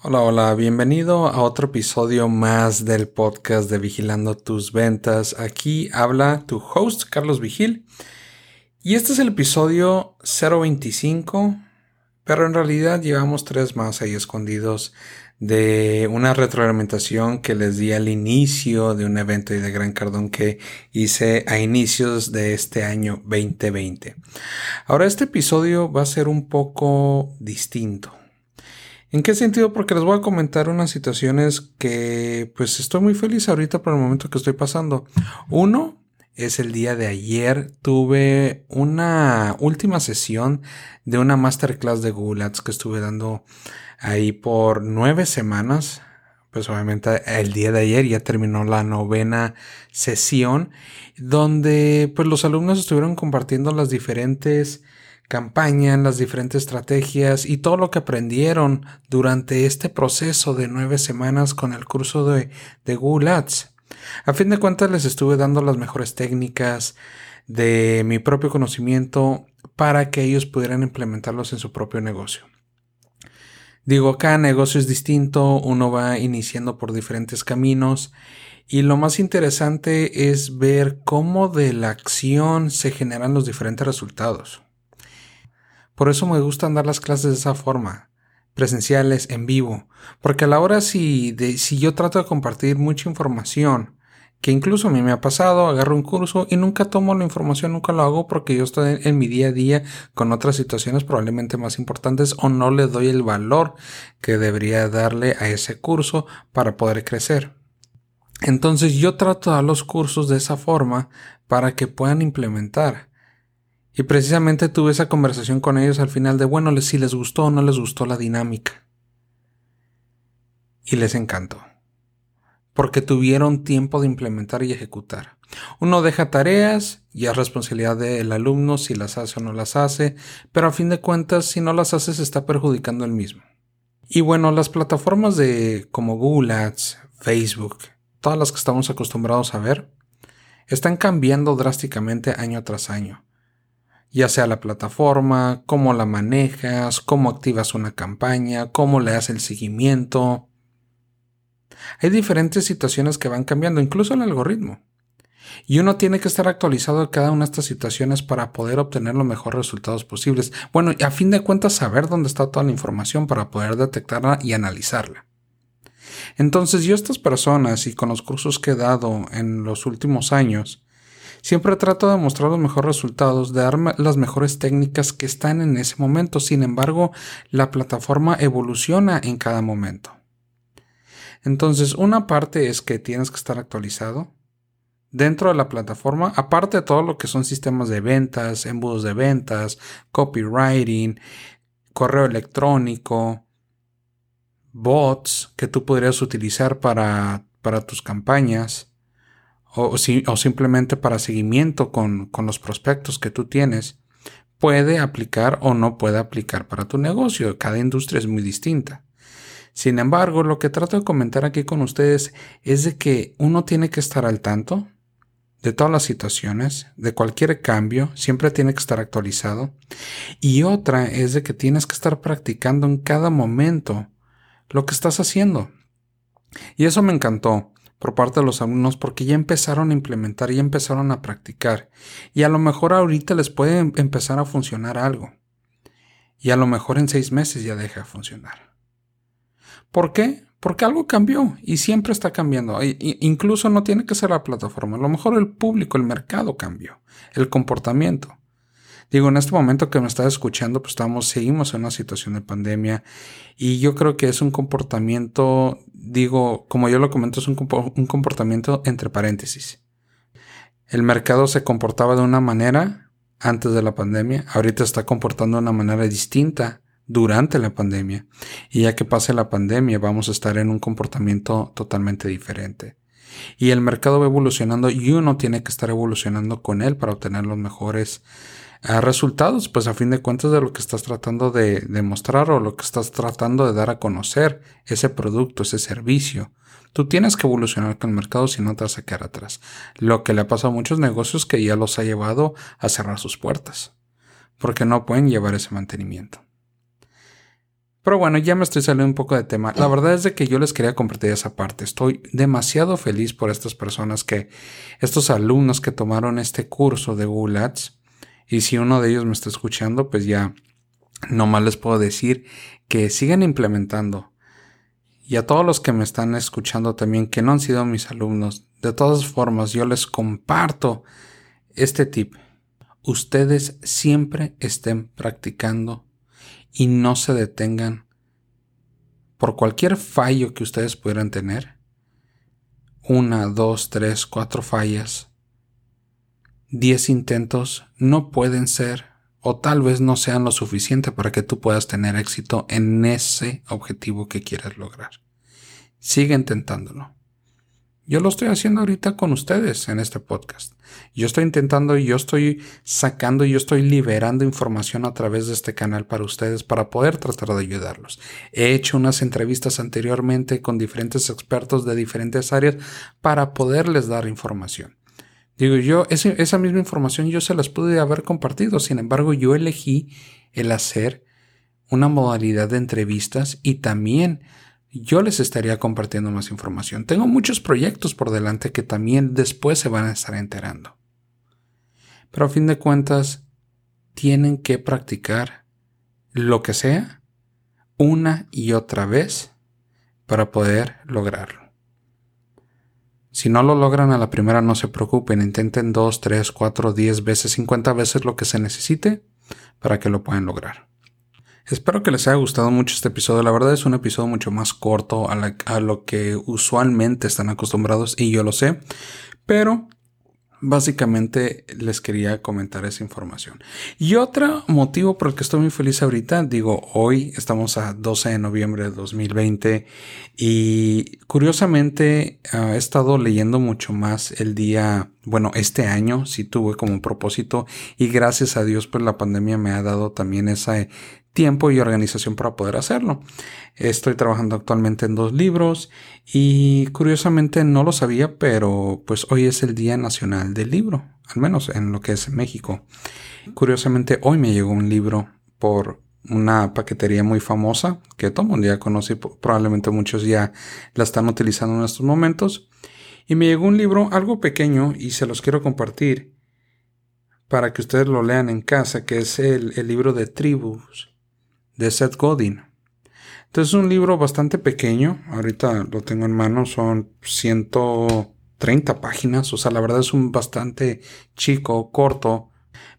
Hola, hola, bienvenido a otro episodio más del podcast de Vigilando tus ventas. Aquí habla tu host, Carlos Vigil. Y este es el episodio 025, pero en realidad llevamos tres más ahí escondidos de una retroalimentación que les di al inicio de un evento y de Gran Cardón que hice a inicios de este año 2020. Ahora este episodio va a ser un poco distinto. ¿En qué sentido? Porque les voy a comentar unas situaciones que pues estoy muy feliz ahorita por el momento que estoy pasando. Uno es el día de ayer tuve una última sesión de una masterclass de Google Ads que estuve dando ahí por nueve semanas. Pues obviamente el día de ayer ya terminó la novena sesión donde pues los alumnos estuvieron compartiendo las diferentes campañas, las diferentes estrategias y todo lo que aprendieron durante este proceso de nueve semanas con el curso de, de Google Ads. A fin de cuentas les estuve dando las mejores técnicas de mi propio conocimiento para que ellos pudieran implementarlos en su propio negocio. Digo, cada negocio es distinto, uno va iniciando por diferentes caminos y lo más interesante es ver cómo de la acción se generan los diferentes resultados. Por eso me gustan dar las clases de esa forma, presenciales, en vivo, porque a la hora si, de, si yo trato de compartir mucha información, que incluso a mí me ha pasado, agarro un curso y nunca tomo la información, nunca lo hago porque yo estoy en mi día a día con otras situaciones probablemente más importantes o no le doy el valor que debería darle a ese curso para poder crecer. Entonces yo trato de dar los cursos de esa forma para que puedan implementar y precisamente tuve esa conversación con ellos al final de, bueno, si les gustó o no les gustó la dinámica. Y les encantó. Porque tuvieron tiempo de implementar y ejecutar. Uno deja tareas y es responsabilidad del alumno si las hace o no las hace, pero a fin de cuentas, si no las hace, se está perjudicando el mismo. Y bueno, las plataformas de como Google Ads, Facebook, todas las que estamos acostumbrados a ver, están cambiando drásticamente año tras año ya sea la plataforma, cómo la manejas, cómo activas una campaña, cómo le das el seguimiento. Hay diferentes situaciones que van cambiando, incluso el algoritmo. Y uno tiene que estar actualizado de cada una de estas situaciones para poder obtener los mejores resultados posibles. Bueno, y a fin de cuentas saber dónde está toda la información para poder detectarla y analizarla. Entonces yo estas personas y con los cursos que he dado en los últimos años, Siempre trato de mostrar los mejores resultados, de dar las mejores técnicas que están en ese momento. Sin embargo, la plataforma evoluciona en cada momento. Entonces, una parte es que tienes que estar actualizado dentro de la plataforma, aparte de todo lo que son sistemas de ventas, embudos de ventas, copywriting, correo electrónico, bots que tú podrías utilizar para, para tus campañas o, o simplemente para seguimiento con, con los prospectos que tú tienes, puede aplicar o no puede aplicar para tu negocio. Cada industria es muy distinta. Sin embargo, lo que trato de comentar aquí con ustedes es de que uno tiene que estar al tanto de todas las situaciones, de cualquier cambio, siempre tiene que estar actualizado. Y otra es de que tienes que estar practicando en cada momento lo que estás haciendo. Y eso me encantó por parte de los alumnos porque ya empezaron a implementar, ya empezaron a practicar y a lo mejor ahorita les puede em-, empezar a funcionar algo y a lo mejor en seis meses ya deja de funcionar. ¿Por qué? Porque algo cambió y siempre está cambiando. incluso no tiene que ser la plataforma, a lo mejor el público, el mercado cambió, el comportamiento. Digo, en este momento que me estás escuchando, pues estamos, seguimos en una situación de pandemia y yo creo que es un comportamiento, digo, como yo lo comento, es un, un comportamiento entre paréntesis. El mercado se comportaba de una manera antes de la pandemia, ahorita está comportando de una manera distinta durante la pandemia. Y ya que pase la pandemia, vamos a estar en un comportamiento totalmente diferente. Y el mercado va evolucionando y uno tiene que estar evolucionando con él para obtener los mejores a resultados, pues a fin de cuentas de lo que estás tratando de demostrar o lo que estás tratando de dar a conocer, ese producto, ese servicio. Tú tienes que evolucionar con el mercado si no te vas a quedar atrás. Lo que le ha pasado a muchos negocios que ya los ha llevado a cerrar sus puertas, porque no pueden llevar ese mantenimiento. Pero bueno, ya me estoy saliendo un poco de tema. La verdad es de que yo les quería compartir esa parte. Estoy demasiado feliz por estas personas que, estos alumnos que tomaron este curso de Google Ads. Y si uno de ellos me está escuchando, pues ya nomás les puedo decir que sigan implementando. Y a todos los que me están escuchando también, que no han sido mis alumnos, de todas formas, yo les comparto este tip. Ustedes siempre estén practicando y no se detengan por cualquier fallo que ustedes pudieran tener. Una, dos, tres, cuatro fallas. Diez intentos no pueden ser o tal vez no sean lo suficiente para que tú puedas tener éxito en ese objetivo que quieres lograr. Sigue intentándolo. Yo lo estoy haciendo ahorita con ustedes en este podcast. Yo estoy intentando, yo estoy sacando, yo estoy liberando información a través de este canal para ustedes para poder tratar de ayudarlos. He hecho unas entrevistas anteriormente con diferentes expertos de diferentes áreas para poderles dar información. Digo, yo esa misma información yo se las pude haber compartido, sin embargo yo elegí el hacer una modalidad de entrevistas y también yo les estaría compartiendo más información. Tengo muchos proyectos por delante que también después se van a estar enterando. Pero a fin de cuentas, tienen que practicar lo que sea una y otra vez para poder lograrlo. Si no lo logran a la primera, no se preocupen, intenten dos, tres, cuatro, diez veces, cincuenta veces lo que se necesite para que lo puedan lograr. Espero que les haya gustado mucho este episodio. La verdad es un episodio mucho más corto a, lo que usualmente están acostumbrados y yo lo sé. Pero básicamente les quería comentar esa información. Y otro motivo por el que estoy muy feliz ahorita, digo, hoy estamos a 12 de noviembre de 2020 y curiosamente ah, he estado leyendo mucho más el día, bueno, este año sí tuve como propósito y gracias a Dios pues la pandemia me ha dado también esa tiempo y organización para poder hacerlo. Estoy trabajando actualmente en dos libros y curiosamente no lo sabía, pero pues hoy es el Día Nacional del Libro, al menos en lo que es México. Curiosamente hoy me llegó un libro por una paquetería muy famosa que todo el mundo ya conoce y probablemente muchos ya la están utilizando en estos momentos. Y me llegó un libro algo pequeño y se los quiero compartir para que ustedes lo lean en casa, que es el, el libro de tribus de Seth Godin. Entonces es un libro bastante pequeño, ahorita lo tengo en mano, son 130 páginas, o sea, la verdad es un bastante chico, corto,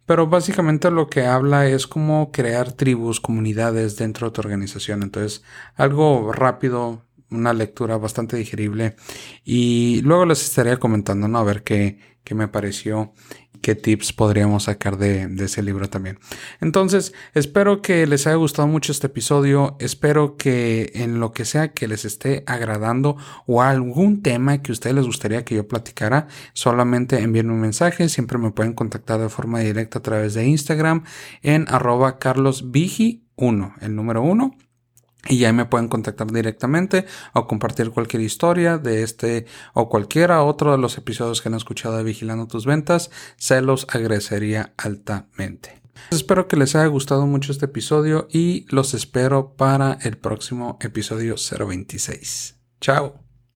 pero básicamente lo que habla es cómo crear tribus, comunidades dentro de tu organización. Entonces, algo rápido, una lectura bastante digerible y luego les estaría comentando, ¿no? A ver qué, qué me pareció qué tips podríamos sacar de, ese libro también. Entonces, espero que les haya gustado mucho este episodio. Espero que en lo que sea que les esté agradando o algún tema que a ustedes les gustaría que yo platicara, solamente envíenme un mensaje. Siempre me pueden contactar de forma directa a través de Instagram en arroba carlosvigi1, el número 1 y ya me pueden contactar directamente o compartir cualquier historia de este o cualquiera otro de los episodios que han escuchado de Vigilando tus ventas. Se los agradecería altamente. Espero que les haya gustado mucho este episodio y los espero para el próximo episodio 026. Chao.